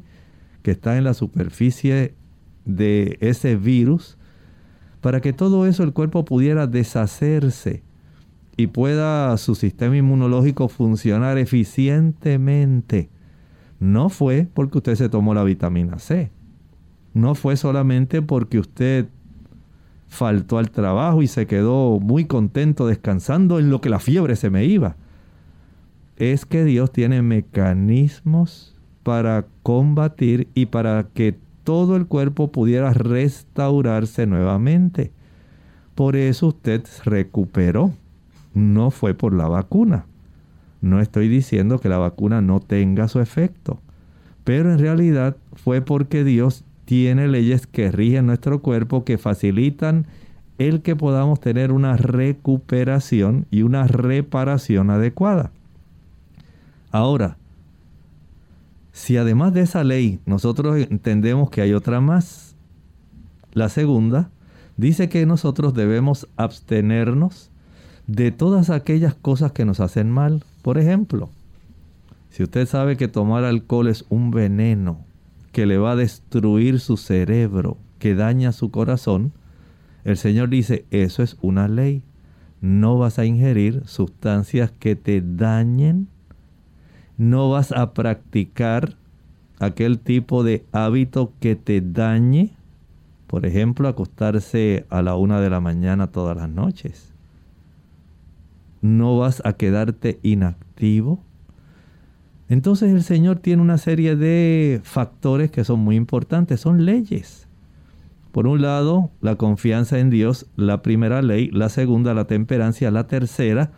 que están en la superficie de ese virus para que todo eso el cuerpo pudiera deshacerse y pueda su sistema inmunológico funcionar eficientemente. No fue porque usted se tomó la vitamina C. No fue solamente porque usted faltó al trabajo y se quedó muy contento descansando en lo que la fiebre se me iba. Es que Dios tiene mecanismos para combatir y para que todo el cuerpo pudiera restaurarse nuevamente. Por eso usted recuperó. No fue por la vacuna. No estoy diciendo que la vacuna no tenga su efecto. Pero en realidad fue porque Dios tiene leyes que rigen nuestro cuerpo que facilitan el que podamos tener una recuperación y una reparación adecuada. Ahora, si además de esa ley nosotros entendemos que hay otra más, la segunda dice que nosotros debemos abstenernos de todas aquellas cosas que nos hacen mal. Por ejemplo, si usted sabe que tomar alcohol es un veneno que le va a destruir su cerebro, que daña su corazón, el Señor dice, eso es una ley. No vas a ingerir sustancias que te dañen no vas a practicar aquel tipo de hábito que te dañe. Por ejemplo, acostarse a la una de la mañana todas las noches. No vas a quedarte inactivo. Entonces el Señor tiene una serie de factores que son muy importantes, son leyes. Por un lado, la confianza en Dios, la primera ley, la segunda, la temperancia, la tercera,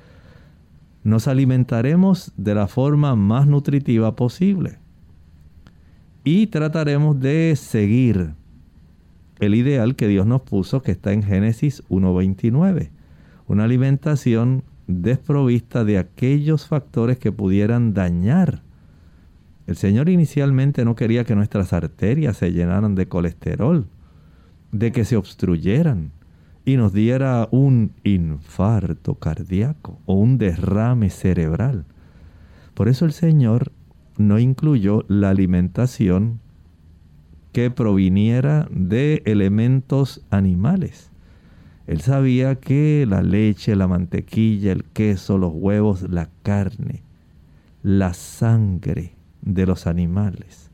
nos alimentaremos de la forma más nutritiva posible. Y trataremos de seguir el ideal que Dios nos puso, que está en Génesis 1.29. Una alimentación desprovista de aquellos factores que pudieran dañar. El Señor inicialmente no quería que nuestras arterias se llenaran de colesterol, de que se obstruyeran, y nos diera un infarto cardíaco o un derrame cerebral. Por eso el Señor no incluyó la alimentación que proviniera de elementos animales. Él sabía que la leche, la mantequilla, el queso, los huevos, la carne, la sangre de los animales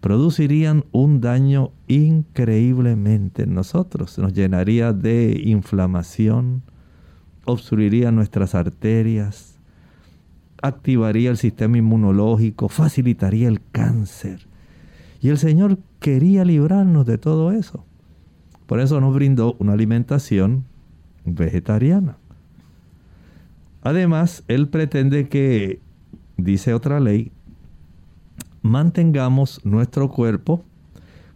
producirían un daño increíblemente en nosotros. Nos llenaría de inflamación, obstruiría nuestras arterias, activaría el sistema inmunológico, facilitaría el cáncer. Y el Señor quería librarnos de todo eso. Por eso nos brindó una alimentación vegetariana. Además, Él pretende que, dice otra ley, mantengamos nuestro cuerpo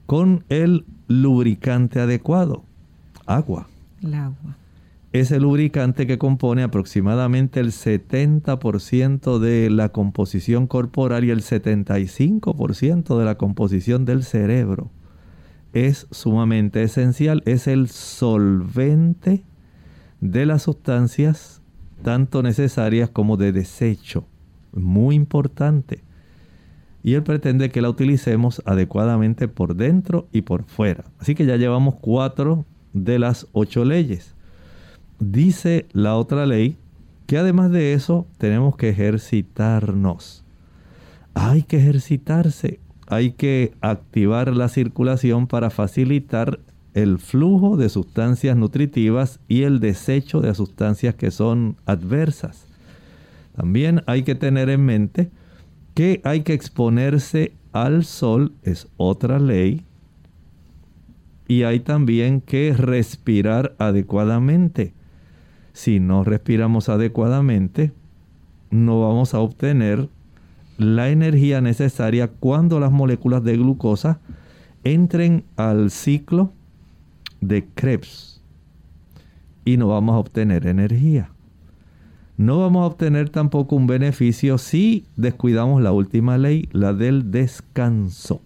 con el lubricante adecuado, agua. El agua. Es el lubricante que compone aproximadamente el 70% de la composición corporal y el 75% de la composición del cerebro. Es sumamente esencial, es el solvente de las sustancias tanto necesarias como de desecho. Muy importante y Él pretende que la utilicemos adecuadamente por dentro y por fuera. Así que ya llevamos cuatro de las ocho leyes. Dice la otra ley que además de eso tenemos que ejercitarnos. Hay que ejercitarse, hay que activar la circulación para facilitar el flujo de sustancias nutritivas y el desecho de sustancias que son adversas. También hay que tener en mente que hay que exponerse al sol, es otra ley. Y hay también que respirar adecuadamente. Si no respiramos adecuadamente, no vamos a obtener la energía necesaria cuando las moléculas de glucosa entren al ciclo de Krebs y no vamos a obtener energía no vamos a obtener tampoco un beneficio si descuidamos la última ley, la del descanso.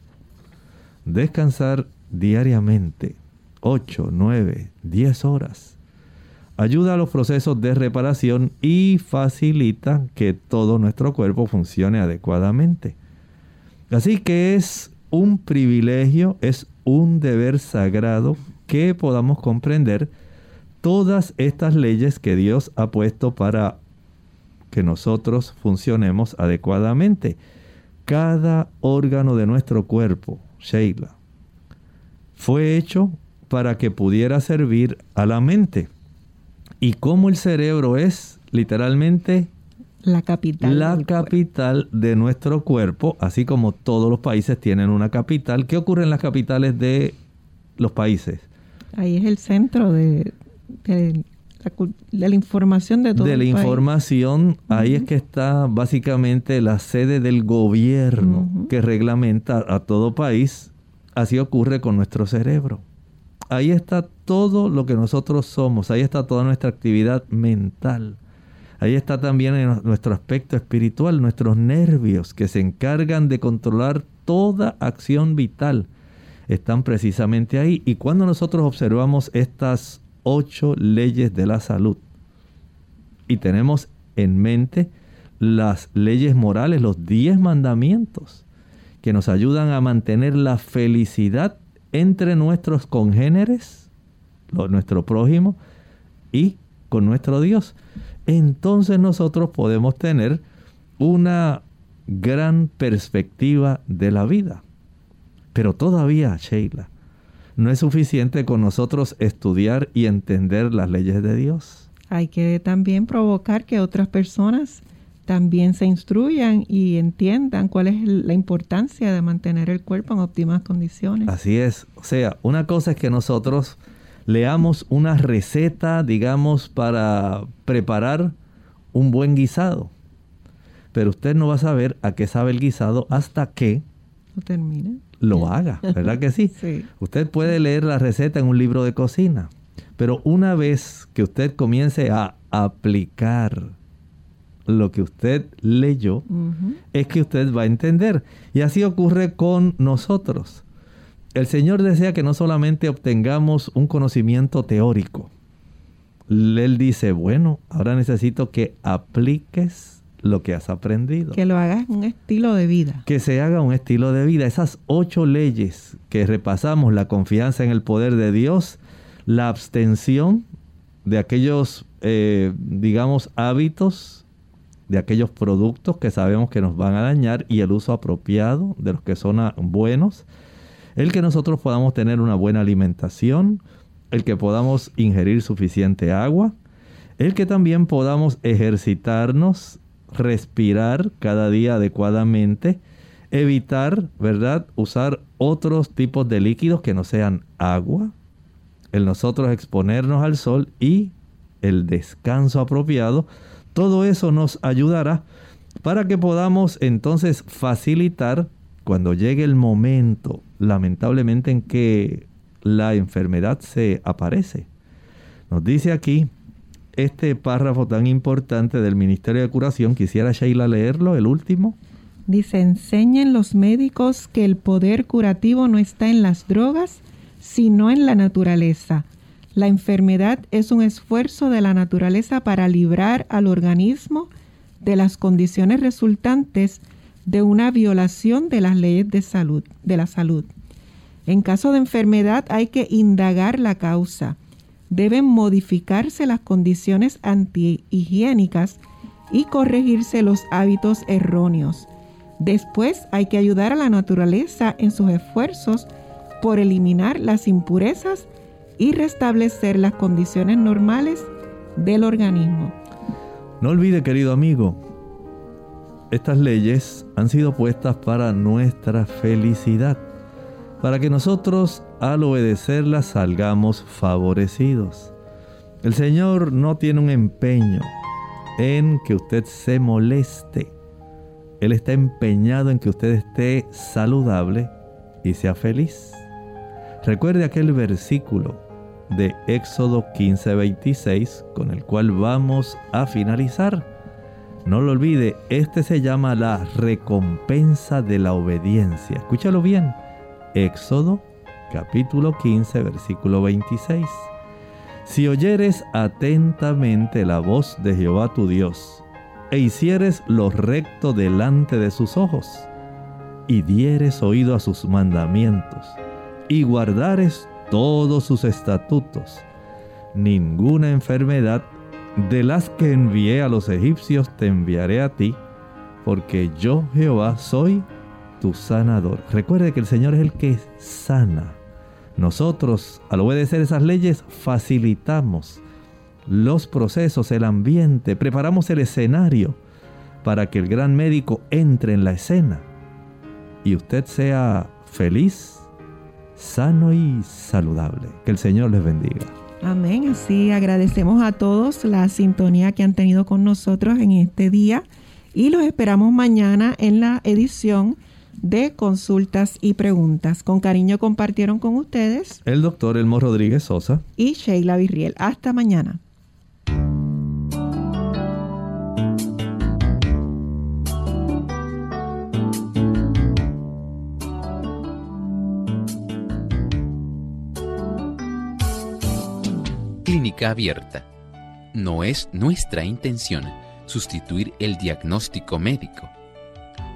Descansar diariamente, 8, 9, 10 horas. Ayuda a los procesos de reparación y facilita que todo nuestro cuerpo funcione adecuadamente. Así que es un privilegio, es un deber sagrado que podamos comprender todas estas leyes que Dios ha puesto para que nosotros funcionemos adecuadamente. Cada órgano de nuestro cuerpo, Sheila, fue hecho para que pudiera servir a la mente. Y como el cerebro es literalmente la capital, la capital de nuestro cuerpo, así como todos los países tienen una capital. ¿Qué ocurre en las capitales de los países? Ahí es el centro de, de, la, información de todo De la información, ahí es que está básicamente la sede del gobierno que reglamenta a todo país. Así ocurre con nuestro cerebro. Ahí está todo lo que nosotros somos, ahí está toda nuestra actividad mental. Ahí está también nuestro aspecto espiritual, nuestros nervios que se encargan de controlar toda acción vital. Están precisamente ahí. Y cuando nosotros observamos estas ocho leyes de la salud. Y tenemos en mente las leyes morales, los diez mandamientos, que nos ayudan a mantener la felicidad entre nuestros congéneres, nuestro prójimo, y con nuestro Dios. Entonces nosotros podemos tener una gran perspectiva de la vida. Pero todavía, Sheila, no es suficiente con nosotros estudiar y entender las leyes de Dios. Hay que también provocar que otras personas también se instruyan y entiendan cuál es la importancia de mantener el cuerpo en óptimas condiciones. Así es. O sea, una cosa es que nosotros leamos una receta, digamos, para preparar un buen guisado. Pero usted no va a saber a qué sabe el guisado hasta que lo termine lo haga, ¿verdad que sí? Usted puede leer la receta en un libro de cocina, pero una vez que usted comience a aplicar lo que usted leyó, es que usted va a entender. Y así ocurre con nosotros. El Señor desea que no solamente obtengamos un conocimiento teórico, él dice, bueno, ahora necesito que apliques lo que has aprendido. Que lo hagas un estilo de vida. Que se haga un estilo de vida. Esas ocho leyes que repasamos, la confianza en el poder de Dios, la abstención de aquellos, eh, digamos, hábitos, de aquellos productos que sabemos que nos van a dañar y el uso apropiado de los que son buenos, el que nosotros podamos tener una buena alimentación, el que podamos ingerir suficiente agua, el que también podamos ejercitarnos, respirar cada día adecuadamente, evitar, ¿verdad?, usar otros tipos de líquidos que no sean agua, el nosotros exponernos al sol y el descanso apropiado, todo eso nos ayudará para que podamos entonces facilitar cuando llegue el momento, lamentablemente, en que la enfermedad se aparece. Nos dice aquí este párrafo tan importante del Ministerio de Curación, quisiera Sheila leerlo, el último. Dice, enseñen los médicos que el poder curativo no está en las drogas, sino en la naturaleza. La enfermedad es un esfuerzo de la naturaleza para librar al organismo de las condiciones resultantes de una violación de las leyes de salud, de la salud. En caso de enfermedad hay que indagar la causa. Deben modificarse las condiciones antihigiénicas y corregirse los hábitos erróneos. Después hay que ayudar a la naturaleza en sus esfuerzos por eliminar las impurezas y restablecer las condiciones normales del organismo. No olvide, querido amigo, estas leyes han sido puestas para nuestra felicidad para que nosotros al obedecerlas salgamos favorecidos. El Señor no tiene un empeño en que usted se moleste. Él está empeñado en que usted esté saludable y sea feliz. Recuerde aquel versículo de Éxodo 15:26 con el cual vamos a finalizar. No lo olvide, este se llama la recompensa de la obediencia. Escúchalo bien. Éxodo capítulo 15 versículo 26. Si oyeres atentamente la voz de Jehová tu Dios, e hicieres lo recto delante de sus ojos, y dieres oído a sus mandamientos, y guardares todos sus estatutos, ninguna enfermedad de las que envié a los egipcios te enviaré a ti, porque yo Jehová soy tu sanador. Recuerde que el Señor es el que sana. Nosotros, al obedecer esas leyes, facilitamos los procesos, el ambiente, preparamos el escenario para que el gran médico entre en la escena y usted sea feliz, sano y saludable. Que el Señor les bendiga. Amén. Sí, agradecemos a todos la sintonía que han tenido con nosotros en este día y los esperamos mañana en la edición de consultas y preguntas. Con cariño compartieron con ustedes el doctor Elmo Rodríguez Sosa y Sheila Virriel. Hasta mañana. Clínica abierta. No es nuestra intención sustituir el diagnóstico médico